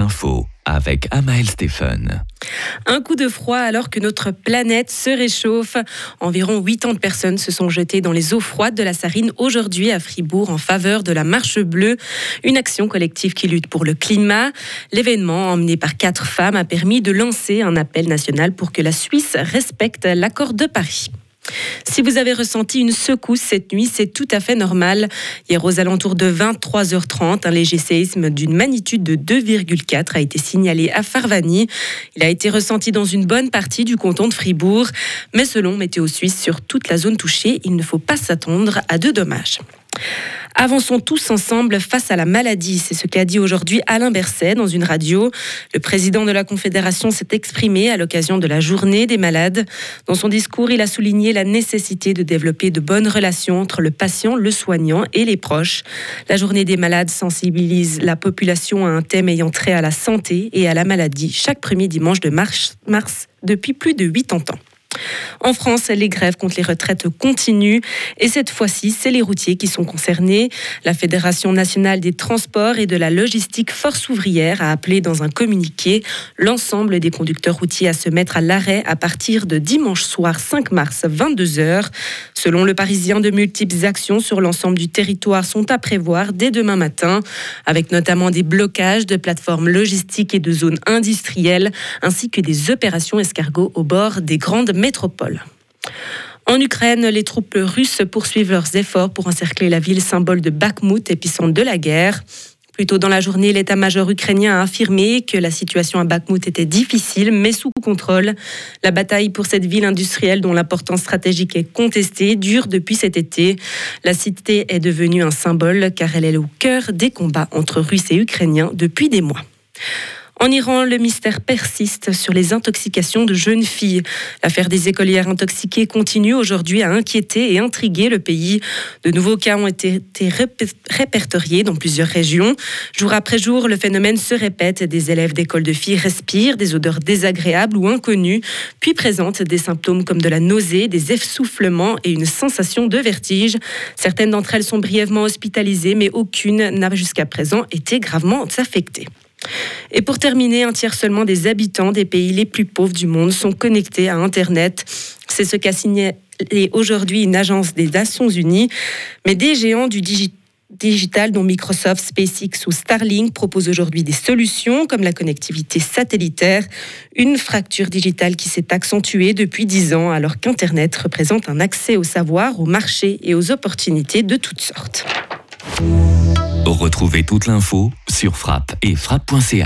infos avec Amael Stephen. Un coup de froid alors que notre planète se réchauffe. Environ 80 personnes se sont jetées dans les eaux froides de la Sarine aujourd'hui à Fribourg en faveur de la Marche Bleue, une action collective qui lutte pour le climat. L'événement, emmené par quatre femmes, a permis de lancer un appel national pour que la Suisse respecte l'accord de Paris. Si vous avez ressenti une secousse cette nuit, c'est tout à fait normal. Hier, aux alentours de 23h30, un léger séisme d'une magnitude de 2,4 a été signalé à Farvani. Il a été ressenti dans une bonne partie du canton de Fribourg, mais selon Météo Suisse, sur toute la zone touchée, il ne faut pas s'attendre à de dommages. Avançons tous ensemble face à la maladie. C'est ce qu'a dit aujourd'hui Alain Berset dans une radio. Le président de la Confédération s'est exprimé à l'occasion de la journée des malades. Dans son discours, il a souligné la nécessité de développer de bonnes relations entre le patient, le soignant et les proches. La journée des malades sensibilise la population à un thème ayant trait à la santé et à la maladie chaque premier dimanche de mars, mars depuis plus de 80 ans. En France, les grèves contre les retraites continuent et cette fois-ci, c'est les routiers qui sont concernés. La Fédération nationale des transports et de la logistique Force ouvrière a appelé dans un communiqué l'ensemble des conducteurs routiers à se mettre à l'arrêt à partir de dimanche soir 5 mars 22h. Selon le Parisien, de multiples actions sur l'ensemble du territoire sont à prévoir dès demain matin, avec notamment des blocages de plateformes logistiques et de zones industrielles, ainsi que des opérations escargots au bord des grandes En Ukraine, les troupes russes poursuivent leurs efforts pour encercler la ville symbole de Bakhmut, épicentre de la guerre. Plus tôt dans la journée, l'état-major ukrainien a affirmé que la situation à Bakhmut était difficile, mais sous contrôle. La bataille pour cette ville industrielle, dont l'importance stratégique est contestée, dure depuis cet été. La cité est devenue un symbole car elle est au cœur des combats entre Russes et Ukrainiens depuis des mois. En Iran, le mystère persiste sur les intoxications de jeunes filles. L'affaire des écolières intoxiquées continue aujourd'hui à inquiéter et intriguer le pays. De nouveaux cas ont été répertoriés dans plusieurs régions. Jour après jour, le phénomène se répète. Des élèves d'école de filles respirent des odeurs désagréables ou inconnues, puis présentent des symptômes comme de la nausée, des essoufflements et une sensation de vertige. Certaines d'entre elles sont brièvement hospitalisées, mais aucune n'a jusqu'à présent été gravement affectée. Et pour terminer, un tiers seulement des habitants des pays les plus pauvres du monde sont connectés à Internet. C'est ce qu'a signé aujourd'hui une agence des Nations Unies. Mais des géants du digital dont Microsoft, SpaceX ou Starlink proposent aujourd'hui des solutions comme la connectivité satellitaire, une fracture digitale qui s'est accentuée depuis dix ans alors qu'Internet représente un accès au savoir, au marché et aux opportunités de toutes sortes. Retrouvez toute l'info sur frappe et frappe.ch.